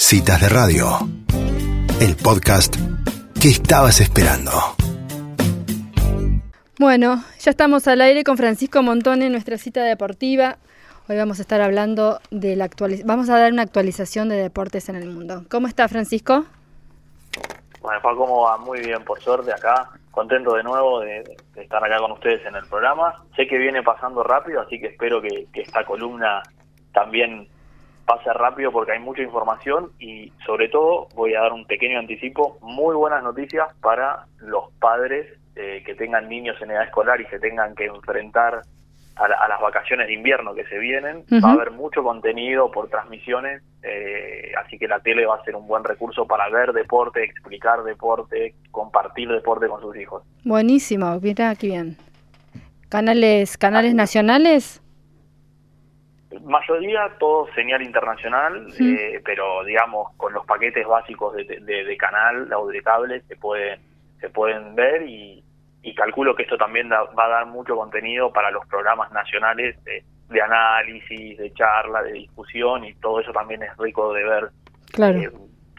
Citas de Radio, el podcast que estabas esperando. Bueno, ya estamos al aire con Francisco Montón en nuestra cita deportiva. Hoy vamos a estar hablando de la actualización, vamos a dar una actualización de deportes en el mundo. ¿Cómo está Francisco? Bueno, ¿cómo va? Muy bien, por suerte acá. Contento de nuevo de, estar acá con ustedes en el programa. Sé que viene pasando rápido, así que espero que esta columna también pase rápido porque hay mucha información y sobre todo voy a dar un pequeño anticipo, muy buenas noticias para los padres eh, que tengan niños en edad escolar y se tengan que enfrentar a, las vacaciones de invierno que se vienen. Va a haber mucho contenido por transmisiones, eh, así que la tele va a ser un buen recurso para ver deporte, explicar deporte, compartir deporte con sus hijos. Buenísimo, mira qué bien. ¿Canales, canales nacionales? Mayoría todo señal internacional, eh, pero digamos con los paquetes básicos de, de, canal o de cable se pueden se pueden ver y, calculo que esto también va a dar mucho contenido para los programas nacionales de, análisis, de charla, de discusión y todo eso también es rico de ver claro. Eh,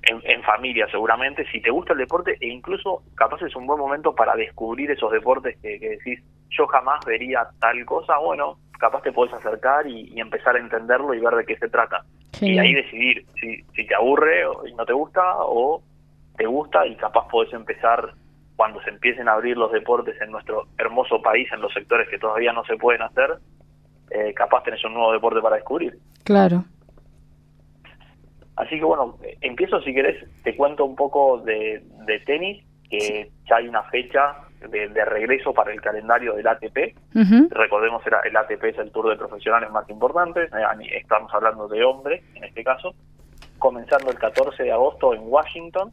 en, familia seguramente. Si te gusta el deporte e incluso capaz es un buen momento para descubrir esos deportes que, que decís yo jamás vería tal cosa, bueno, capaz te puedes acercar y, empezar a entenderlo y ver de qué se trata. Y ahí decidir si, si te aburre y no te gusta o te gusta y capaz podés empezar cuando se empiecen a abrir los deportes en nuestro hermoso país, en los sectores que todavía no se pueden hacer, eh, capaz tenés un nuevo deporte para descubrir. Claro. Así que bueno, empiezo si querés, te cuento un poco de, de tenis, que ya hay una fecha de, regreso para el calendario del ATP. Recordemos, era, el ATP es el tour de profesionales más importante, eh, estamos hablando de hombres en este caso, comenzando el 14 de agosto en Washington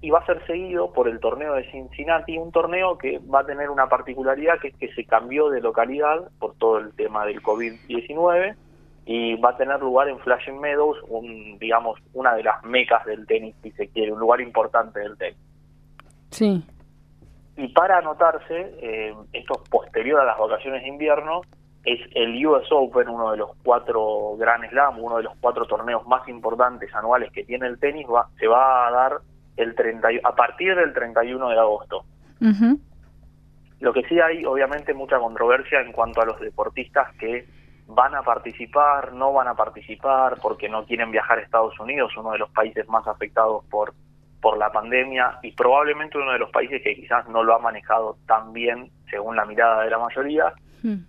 y va a ser seguido por el torneo de Cincinnati, un torneo que va a tener una particularidad que es que se cambió de localidad por todo el tema del COVID-19 y va a tener lugar en Flashing Meadows, un, digamos, una de las mecas del tenis, si se quiere, un lugar importante del tenis. Sí. Y para anotarse, eh, esto es posterior a las vacaciones de invierno, es el US Open, uno de los cuatro Grand Slam, uno de los cuatro torneos más importantes anuales que tiene el tenis, va, se va a dar el 30, a partir del 31 de agosto. Lo que sí hay, obviamente, mucha controversia en cuanto a los deportistas que van a participar, no van a participar, porque no quieren viajar a Estados Unidos, uno de los países más afectados por por la pandemia y probablemente uno de los países que quizás no lo ha manejado tan bien según la mirada de la mayoría. Hmm.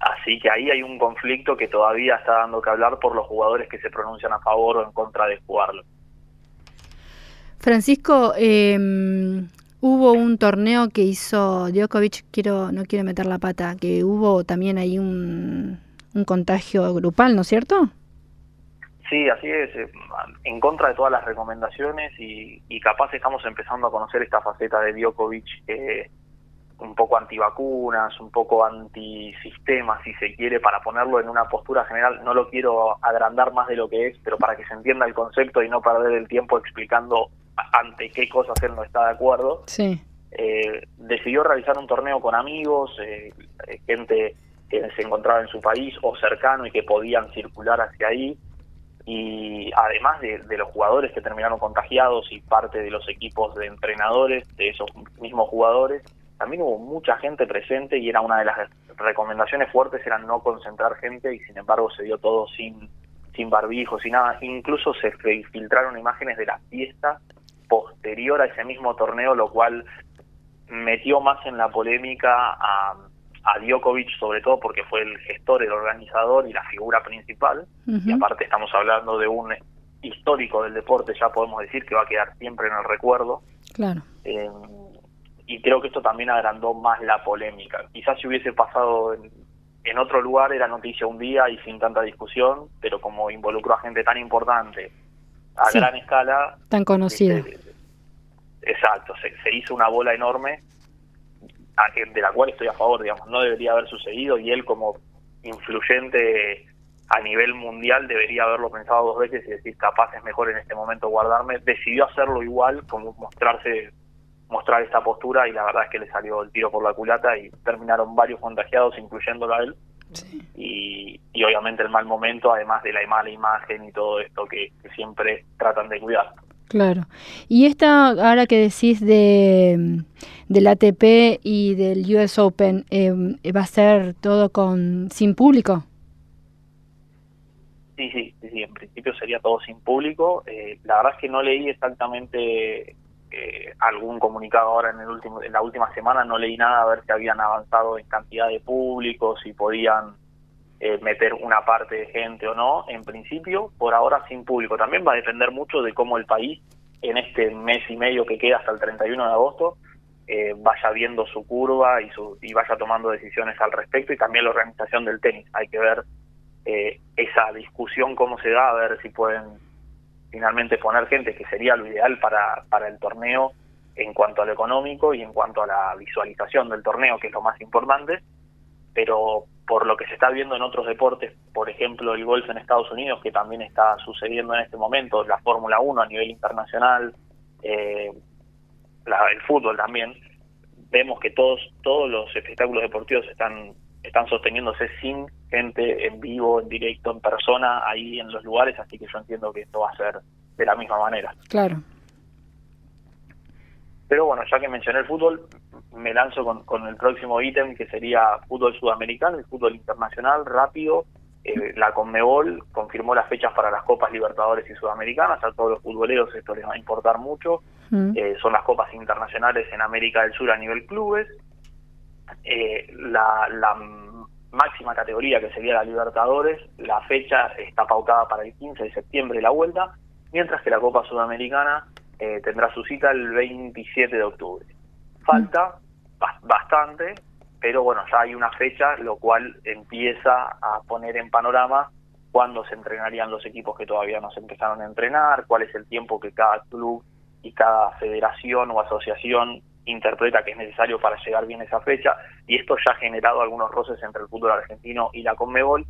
Así que ahí hay un conflicto que todavía está dando que hablar por los jugadores que se pronuncian a favor o en contra de jugarlo. Francisco, em, hubo un torneo que hizo Djokovic, quiero, no quiero meter la pata, que hubo también ahí un, un contagio grupal, ¿no es cierto? Sí, así es, eh, en contra de todas las recomendaciones y, capaz estamos empezando a conocer esta faceta de Djokovic eh, un poco antivacunas, un poco antisistema, si se quiere, para ponerlo en una postura general. No lo quiero agrandar más de lo que es, pero para que se entienda el concepto y no perder el tiempo explicando ante qué cosas él no está de acuerdo. Sí. Eh, decidió realizar un torneo con amigos, gente que se encontraba en su país o cercano y que podían circular hacia ahí y además de, los jugadores que terminaron contagiados y parte de los equipos de entrenadores de esos mismos jugadores, también hubo mucha gente presente y era una de las recomendaciones fuertes era no concentrar gente y sin embargo se dio todo sin sin barbijos y nada, incluso se filtraron imágenes de la fiesta posterior a ese mismo torneo, lo cual metió más en la polémica a a Djokovic sobre todo porque fue el gestor, el organizador y la figura principal. Y aparte estamos hablando de un histórico del deporte, ya podemos decir que va a quedar siempre en el recuerdo. Claro. Eh, y creo que esto también agrandó más la polémica. Quizás si hubiese pasado en, otro lugar era noticia un día y sin tanta discusión, pero como involucró a gente tan importante a gran escala... Tan conocida. exacto, se, se hizo una bola enorme de la cual estoy a favor, digamos, no debería haber sucedido y él como influyente a nivel mundial debería haberlo pensado dos veces y decir capaz es mejor en este momento guardarme, decidió hacerlo igual, como mostrarse mostrar esta postura y la verdad es que le salió el tiro por la culata y terminaron varios contagiados incluyéndolo a él. y, obviamente el mal momento, además de la mala imagen y todo esto que, siempre tratan de cuidar. Claro. Y esta, ahora que decís de del ATP y del US Open, eh, ¿va a ser todo con sin público? Sí, sí, sí, en principio sería todo sin público. Eh, la verdad es que no leí exactamente eh, algún comunicado ahora en el último en la última semana no leí nada a ver si habían avanzado en cantidad de públicos si podían eh, meter una parte de gente o no en principio por ahora sin público. También va a depender mucho de cómo el país en este mes y medio que queda hasta el 31 de agosto eh, vaya viendo su curva y su y vaya tomando decisiones al respecto y también la organización del tenis. Hay que ver esa discusión cómo se da a ver si pueden finalmente poner gente, que sería lo ideal para, para el torneo en cuanto a lo económico y en cuanto a la visualización del torneo, que es lo más importante, pero por lo que se está viendo en otros deportes, por ejemplo el golf en Estados Unidos, que también está sucediendo en este momento, la Fórmula 1 a nivel internacional, eh, el fútbol también, vemos que todos todos los espectáculos deportivos están están sosteniéndose sin gente en vivo, en directo, en persona, ahí en los lugares, así que yo entiendo que esto va a ser de la misma manera. Claro. Pero bueno, ya que mencioné el fútbol, me lanzo con, con el próximo ítem que sería fútbol sudamericano y fútbol internacional, rápido. Eh, la Conmebol confirmó las fechas para las Copas Libertadores y Sudamericanas. A todos los futboleros esto les va a importar mucho. Mm. Eh, son las Copas Internacionales en América del Sur a nivel clubes eh, la, la máxima categoría que sería la Libertadores, la fecha está pautada para el 15 de septiembre la vuelta, mientras que la Copa Sudamericana eh, tendrá su cita el 27 de octubre. Falta bastante, pero bueno, ya hay una fecha, lo cual empieza a poner en panorama cuándo se entrenarían los equipos que todavía no se empezaron a entrenar, cuál es el tiempo que cada club y cada federación o asociación interpreta que es necesario para llegar bien a esa fecha y esto ya ha generado algunos roces entre el fútbol argentino y la Conmebol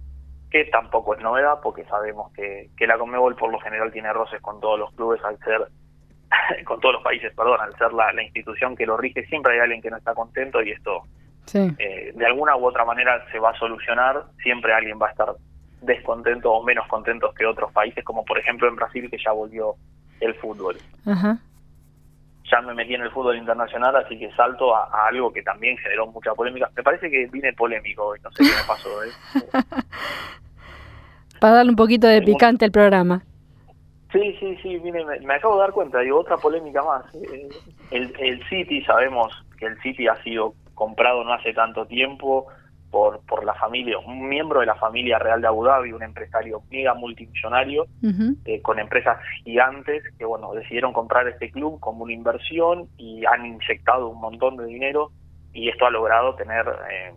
que tampoco es novedad porque sabemos que, que la Conmebol por lo general tiene roces con todos los clubes al ser con todos los países, perdón, al ser la, institución que lo rige, siempre hay alguien que no está contento y esto eh, de alguna u otra manera se va a solucionar, siempre alguien va a estar descontento o menos contentos que otros países, como por ejemplo en Brasil que ya volvió el fútbol. Ajá ya me metí en el fútbol internacional, así que salto a, algo que también generó mucha polémica. Me parece que vine polémico hoy, no sé qué me pasó. ¿eh? Para darle un poquito de picante al programa. Sí, sí, sí, vine, me, acabo de dar cuenta, digo, otra polémica más. Eh, el, el City, sabemos que el City ha sido comprado no hace tanto tiempo, por, por la familia, un miembro de la familia real de Abu Dhabi, un empresario mega multimillonario, eh, con empresas gigantes que bueno decidieron comprar este club como una inversión y han inyectado un montón de dinero y esto ha logrado tener eh,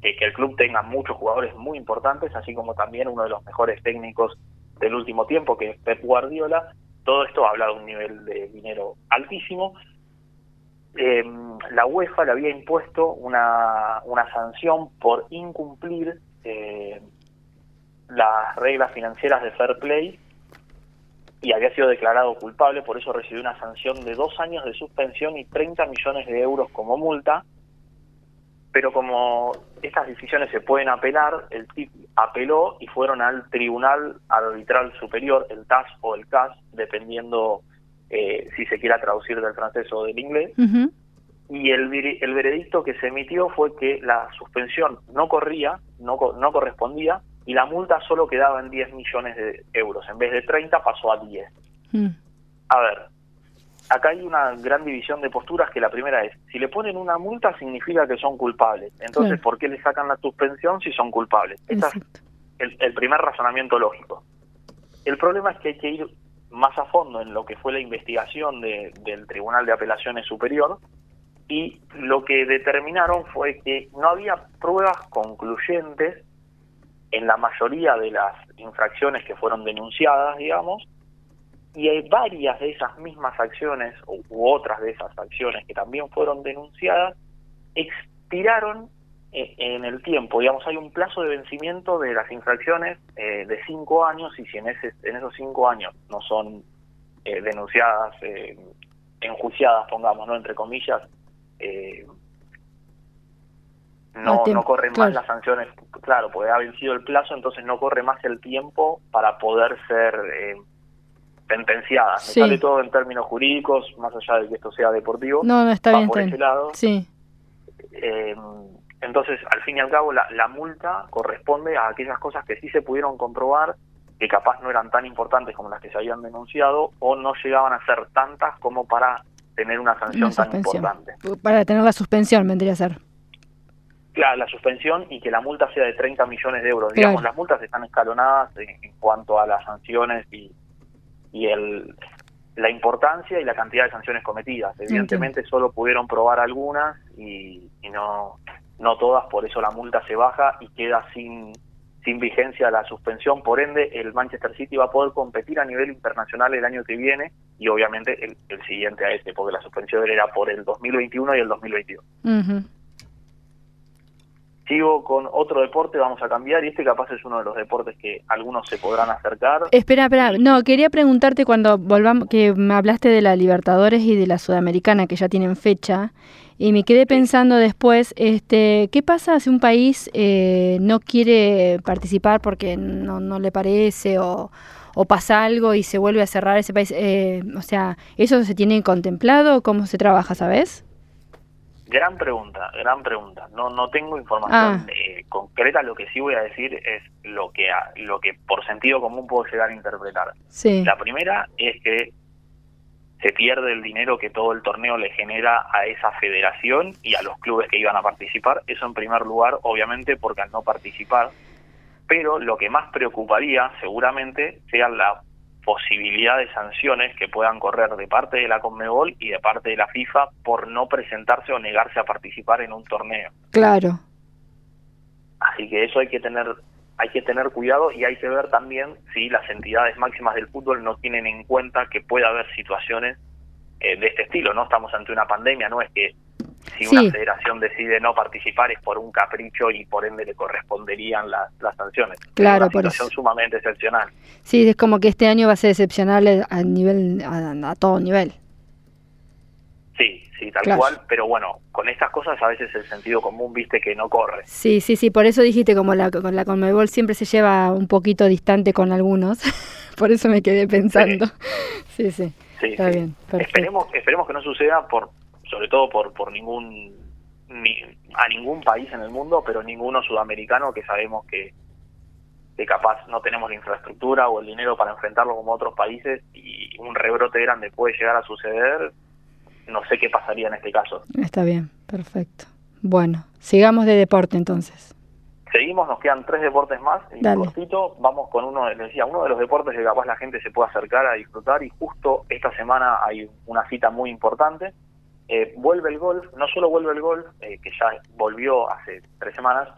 que, que, el club tenga muchos jugadores muy importantes, así como también uno de los mejores técnicos del último tiempo, que es Pep Guardiola. Todo esto habla de un nivel de dinero altísimo eh, la UEFA le había impuesto una, una sanción por incumplir eh, las reglas financieras de fair play y había sido declarado culpable, por eso recibió una sanción de dos años de suspensión y 30 millones de euros como multa. Pero como estas decisiones se pueden apelar, el TIP apeló y fueron al Tribunal Arbitral Superior, el TAS o el CAS, dependiendo eh, si se quiera traducir del francés o del inglés. Y el, el veredicto que se emitió fue que la suspensión no corría, no, no correspondía, y la multa solo quedaba en 10 millones de euros. En vez de 30 pasó a 10. Mm. A ver, acá hay una gran división de posturas que la primera es, si le ponen una multa significa que son culpables. Entonces, ¿por qué le sacan la suspensión si son culpables? Este es el, el primer razonamiento lógico. El problema es que hay que ir más a fondo en lo que fue la investigación del Tribunal de Apelaciones Superior y lo que determinaron fue que no había pruebas concluyentes en la mayoría de las infracciones que fueron denunciadas, digamos, y hay varias de esas mismas acciones u, otras de esas acciones que también fueron denunciadas expiraron eh, en el tiempo, digamos, hay un plazo de vencimiento de las infracciones eh, de cinco años y si en, ese, en esos cinco años no son eh, denunciadas, enjuiciadas, pongamos, ¿no? Entre comillas, no, tiempo, no corren claro. más las sanciones, claro, porque ha vencido el plazo, entonces no corre más el tiempo para poder ser sentenciada. Me Sí. sale todo en términos jurídicos, más allá de que esto sea deportivo. No, no, está va bien, por está ese bien. lado. Sí, Eh, entonces, al fin y al cabo, la, la multa corresponde a aquellas cosas que sí se pudieron comprobar, que capaz no eran tan importantes como las que se habían denunciado, o no llegaban a ser tantas como para tener una sanción una tan importante. Para tener la suspensión vendría a ser. Claro, la suspensión y que la multa sea de 30 millones de euros. Claro. Digamos, las multas están escalonadas en, en cuanto a las sanciones y, y el, la importancia y la cantidad de sanciones cometidas. Evidentemente solo pudieron probar algunas y, y no, no todas, por eso la multa se baja y queda sin, sin vigencia la suspensión. Por ende, el Manchester City va a poder competir a nivel internacional el año que viene y obviamente el, el siguiente a este, porque la suspensión era por el 2021 y el 2022. Ujú. Sigo con otro deporte, vamos a cambiar, y este capaz es uno de los deportes que algunos se podrán acercar. Espera, espera, no, quería preguntarte cuando volvamos, que me hablaste de la Libertadores y de la Sudamericana que ya tienen fecha, y me quedé pensando después, este, ¿qué pasa si un país eh, no quiere participar porque no, no le parece o, o pasa algo y se vuelve a cerrar ese país? Eh, o sea, ¿eso se tiene contemplado? ¿Cómo se trabaja, sabes? Gran pregunta, gran pregunta. No no tengo Ah. información eh, concreta, lo que sí voy a decir es lo que a- lo que por sentido común puedo llegar a interpretar. Sí. La primera es que se pierde el dinero que todo el torneo le genera a esa federación y a los clubes que iban a participar. Eso en primer lugar, obviamente, porque al no participar. Pero lo que más preocuparía, seguramente, sea la posibilidad de sanciones que puedan correr de parte de la Conmebol y de parte de la FIFA por no presentarse o negarse a participar en un torneo. Claro. Así que eso hay que tener hay que tener cuidado y hay que ver también si las entidades máximas del fútbol no tienen en cuenta que puede haber situaciones eh, de este estilo. No estamos ante una pandemia, no es que si Sí. una federación decide no participar es por un capricho y por ende le corresponderían las, las sanciones. Claro, es por una situación eso. sumamente excepcional. Sí, es como que este año va a ser excepcional a nivel, a, a todo nivel. Sí, sí, tal Claro. cual, pero bueno, con estas cosas a veces el sentido común, viste, que no corre. Sí, sí, sí, por eso dijiste como la, con la Conmebol siempre se lleva un poquito distante con algunos, por eso me quedé pensando. Sí, sí, Sí, está sí. bien. Esperemos, esperemos que no suceda por, sobre todo por, por ningún, ni, a ningún país en el mundo, pero ninguno sudamericano que sabemos que, que capaz no tenemos la infraestructura o el dinero para enfrentarlo como otros países y un rebrote grande puede llegar a suceder. No sé qué pasaría en este caso. Está bien, perfecto. Bueno, sigamos de deporte entonces. Seguimos, nos quedan tres deportes más. Y cortito, vamos con uno, les decía, uno de los deportes que capaz la gente se puede acercar a disfrutar y justo esta semana hay una cita muy importante. Eh, vuelve el golf, no solo vuelve el golf, eh, que ya volvió hace tres semanas,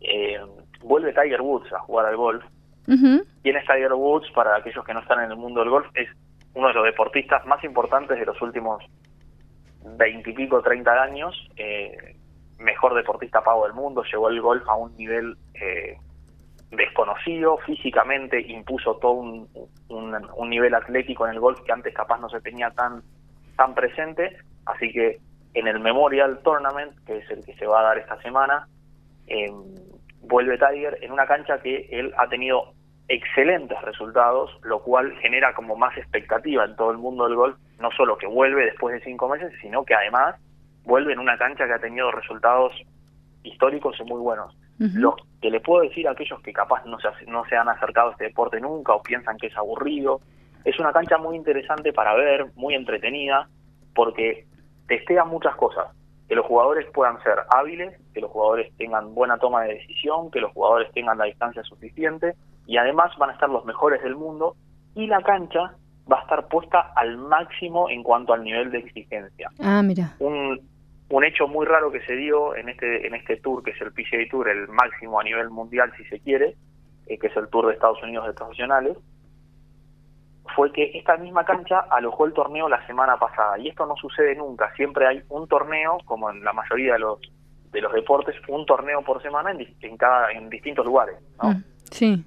eh, vuelve Tiger Woods a jugar al golf. Ujú, ¿Quién es Tiger Woods? Para aquellos que no están en el mundo del golf, es uno de los deportistas más importantes de los últimos veintipico, treinta años. eh, mejor deportista pago del mundo, llevó el golf a un nivel eh, desconocido, físicamente impuso todo un, un, un nivel atlético en el golf que antes capaz no se tenía tan, tan presente. Así que en el Memorial Tournament, que es el que se va a dar esta semana, eh, vuelve Tiger en una cancha que él ha tenido excelentes resultados, lo cual genera como más expectativa en todo el mundo del golf, no solo que vuelve después de cinco meses, sino que además vuelve en una cancha que ha tenido resultados históricos y muy buenos. ujú. Lo que le puedo decir a aquellos que capaz no se, no se han acercado a este deporte nunca o piensan que es aburrido, es una cancha muy interesante para ver, muy entretenida, porque testea muchas cosas. Que los jugadores puedan ser hábiles, que los jugadores tengan buena toma de decisión, que los jugadores tengan la distancia suficiente y además van a estar los mejores del mundo y la cancha va a estar puesta al máximo en cuanto al nivel de exigencia Ah, mira. un, un hecho muy raro que se dio en este en este tour que es el PGA Tour el máximo a nivel mundial si se quiere eh, que es el Tour de Estados Unidos de profesionales fue que esta misma cancha alojó el torneo la semana pasada y esto no sucede nunca siempre hay un torneo como en la mayoría de los de los deportes un torneo por semana en, cada en distintos lugares ¿no? Mm, Sí,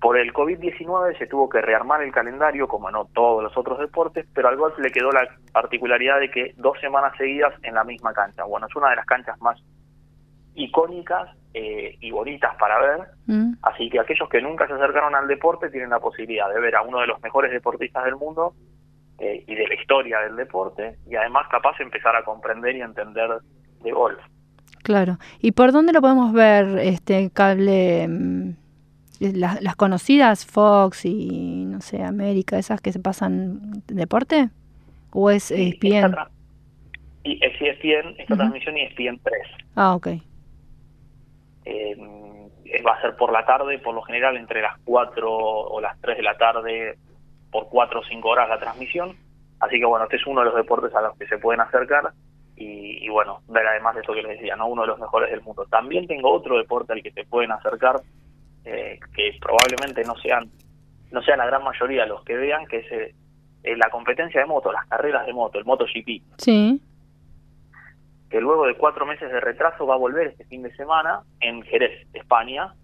Por el COVID-19 se tuvo que rearmar el calendario, como no todos los otros deportes, pero al golf le quedó la particularidad de que dos semanas seguidas en la misma cancha. Bueno, es una de las canchas más icónicas eh, y bonitas para ver. Mm. Así que aquellos que nunca se acercaron al deporte tienen la posibilidad de ver a uno de los mejores deportistas del mundo eh, y de la historia del deporte y además capaz de empezar a comprender y entender de golf. Claro. ¿Y por dónde lo podemos ver este cable? mm, Las, las conocidas, Fox y no sé, América, esas que se pasan deporte? ¿O es Y ESPN? Y es ESPN, esta transmisión y ESPN 3. Ah, ok. Eh, va a ser por la tarde, por lo general entre las 4 o las 3 de la tarde, por 4 o 5 horas la transmisión. Así que bueno, este es uno de los deportes a los que se pueden acercar y, y bueno, ver además de esto que les decía, ¿no? uno de los mejores del mundo. También tengo otro deporte al que se pueden acercar, eh, que probablemente no sean no sea la gran mayoría los que vean, que es eh, eh, la competencia de moto, las carreras de moto, el MotoGP Sí. Que luego de cuatro meses de retraso va a volver este fin de semana en Jerez, España.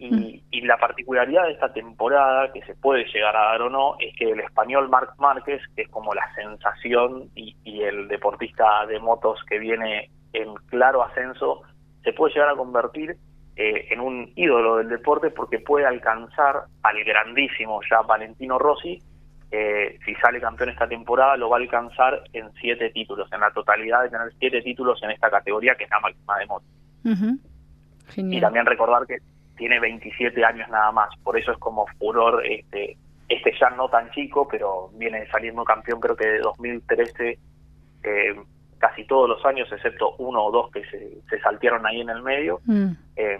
Y, Mm. y la particularidad de esta temporada, que se puede llegar a dar o no, es que el español Marc Márquez, que es como la sensación y, y el deportista de motos que viene en claro ascenso, se puede llegar a convertir eh, en un ídolo del deporte porque puede alcanzar al grandísimo ya Valentino Rossi, eh, si sale campeón esta temporada, lo va a alcanzar en siete títulos, en la totalidad de tener siete títulos en esta categoría, que es la máxima de moto. Y también recordar que tiene 27 años nada más, por eso es como furor este este ya no tan chico, pero viene saliendo campeón creo que de 2013 eh, casi todos los años, excepto uno o dos que se, se saltearon ahí en el medio. Mm. eh,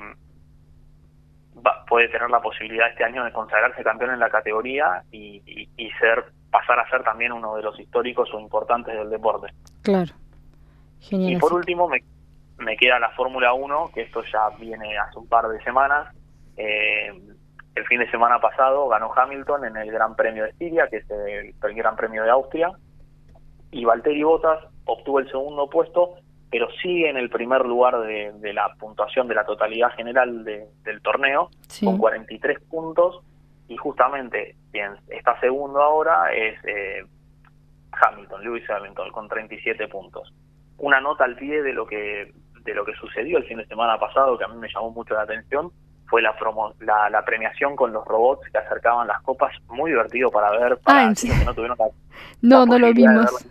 va- puede tener la posibilidad este año de consagrarse campeón en la categoría y, y- y ser pasar a ser también uno de los históricos o importantes del deporte. Claro. Genial. Y por último me, me queda la Fórmula 1, que esto ya viene hace un par de semanas. Eh, el fin de semana pasado ganó Hamilton en el Gran Premio de Estiria, que es el, el Gran Premio de Austria, y Valtteri Bottas obtuvo el segundo puesto, pero sigue en el primer lugar de, de la puntuación de la totalidad general de- del torneo, Sí. con 43 puntos, y justamente quien está segundo ahora es eh, Hamilton, Lewis Hamilton, con 37 puntos. Una nota al pie de lo que de lo que sucedió el fin de semana pasado, que a mí me llamó mucho la atención, fue la, promo, la, la premiación con los robots que acercaban las copas, muy divertido para ver, para Ah, ¿en los serio? que no tuvieron la, No, la no lo vimos.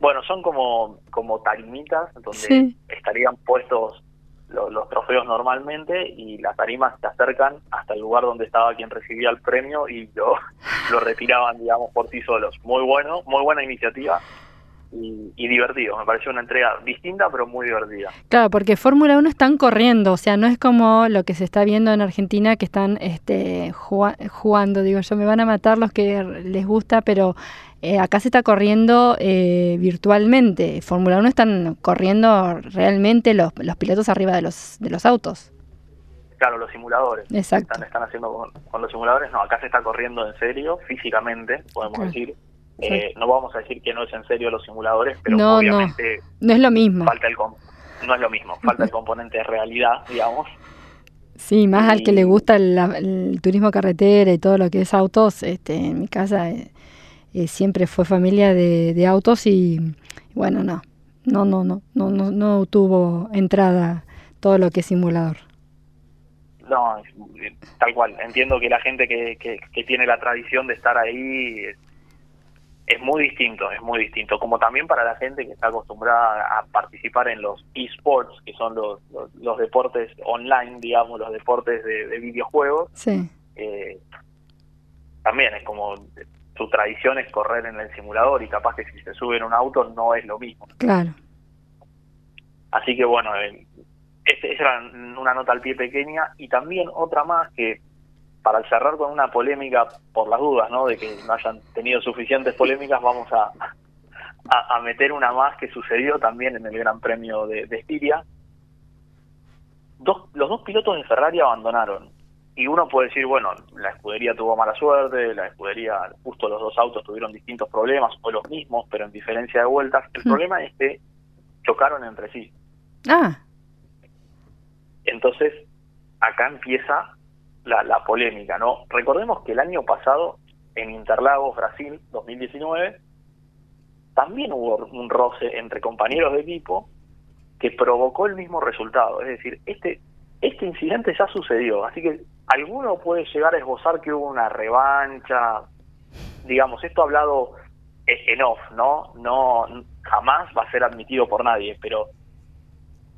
Bueno, son como, como tarimitas donde Sí. estarían puestos lo- los, trofeos normalmente y las tarimas se acercan hasta el lugar donde estaba quien recibía el premio y lo, lo retiraban, digamos, por sí solos. Muy bueno, muy buena iniciativa y, y divertido. Me pareció una entrega distinta pero muy divertida. Claro, porque Fórmula 1 están corriendo, o sea, no es como lo que se está viendo en Argentina que están este, jugando, digo yo, me van a matar los que les gusta, pero eh, acá se está corriendo eh, virtualmente. Fórmula 1 están corriendo realmente los, los pilotos arriba de los, de los autos. Claro, los simuladores. Exacto. Están, están haciendo con, con los simuladores. No, acá se está corriendo en serio, físicamente, podemos Claro. decir. Eh, no vamos a decir que no es en serio los simuladores, pero No, no. obviamente No es lo mismo. falta el no es lo mismo, falta el componente de realidad, digamos. Sí, más al que le gusta el, el turismo carretera y todo lo que es autos, este, en mi casa eh, eh, siempre fue familia de, de autos y bueno, no, no, no, no, no, no, no tuvo entrada todo lo que es simulador. No, tal cual. Entiendo que la gente que, que, que tiene la tradición de estar ahí es, muy distinto, es muy distinto. Como también para la gente que está acostumbrada a participar en los esports, que son los, los, los deportes online, digamos, los deportes de, de videojuegos. Sí, eh, también es como su tradición es correr en el simulador y capaz que si se sube en un auto no es lo mismo. claro. Así que bueno, eh, esa era una nota al pie pequeña y también otra más que para cerrar con una polémica por las dudas, ¿no? De que no hayan tenido suficientes polémicas, vamos a, a, a meter una más que sucedió también en el Gran Premio de, de Estiria. Dos, los dos pilotos de Ferrari abandonaron y uno puede decir, bueno, la escudería tuvo mala suerte, la escudería, justo los dos autos tuvieron distintos problemas o los mismos, pero en diferencia de vueltas. El Mm. problema es que chocaron entre sí. Ah, Entonces, acá empieza la, la polémica, ¿no? Recordemos que el año pasado, en Interlagos, Brasil, 2019, también hubo un roce entre compañeros de equipo que provocó el mismo resultado. Es decir, este, este incidente ya sucedió, así que alguno puede llegar a esbozar que hubo una revancha, digamos, esto hablado en off, ¿no? No jamás va a ser admitido por nadie, pero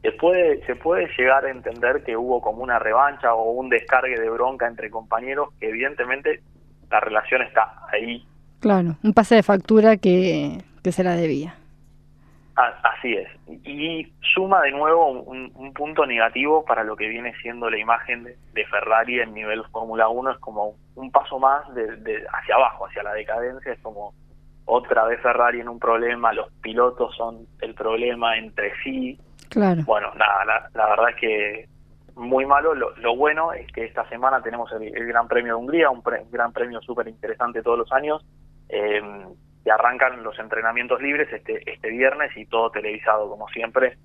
se puede se puede llegar a entender que hubo como una revancha o un descargue de bronca entre compañeros que evidentemente la relación está ahí. Claro, un pase de factura que, que se la debía. Así es. Y suma de nuevo un, punto negativo para lo que viene siendo la imagen de, Ferrari en nivel Fórmula 1. Es como un paso más de, hacia abajo, hacia la decadencia. Es como otra vez Ferrari en un problema, los pilotos son el problema entre sí. Claro. Bueno, nada, la, verdad es que muy malo. Lo, bueno es que esta semana tenemos el, Gran Premio de Hungría, un, gran premio súper interesante todos los años. Eh, que arrancan los entrenamientos libres este, este viernes y todo televisado como siempre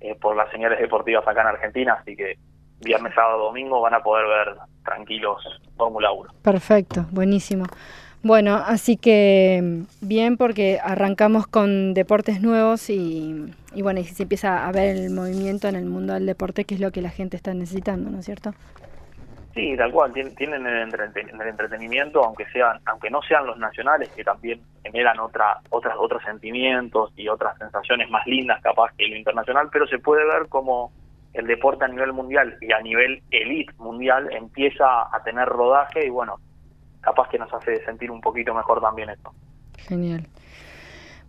eh, por las señales deportivas acá en Argentina, así que viernes, sábado, domingo van a poder ver tranquilos Fórmula 1. Perfecto, buenísimo. Bueno, así que bien porque arrancamos con deportes nuevos y, bueno, y se empieza a ver el movimiento en el mundo del deporte, que es lo que la gente está necesitando, ¿no es cierto? Sí, tal cual, tienen el, entretenimiento, aunque sean, aunque no sean los nacionales, que también generan otra, otras, otros sentimientos y otras sensaciones más lindas capaz que lo internacional, pero se puede ver como el deporte a nivel mundial y a nivel elite mundial empieza a tener rodaje y bueno, capaz que nos hace sentir un poquito mejor también esto. Genial.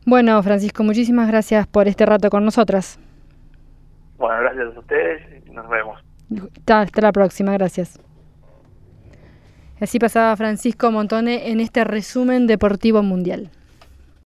Bueno, Francisco, muchísimas gracias por este rato con nosotras. Bueno, gracias a ustedes y nos vemos. Hasta la próxima, gracias. Así pasaba Francisco Montone en este resumen deportivo mundial.